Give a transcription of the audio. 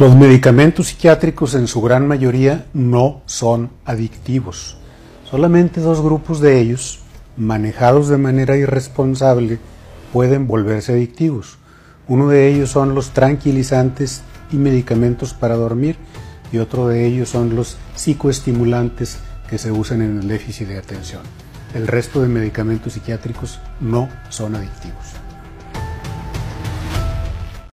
Los medicamentos psiquiátricos en su gran mayoría no son adictivos. Solamente dos grupos de ellos, manejados de manera irresponsable, pueden volverse adictivos. Uno de ellos son los tranquilizantes y medicamentos para dormir y otro de ellos son los psicoestimulantes que se usan en el déficit de atención. El resto de medicamentos psiquiátricos no son adictivos.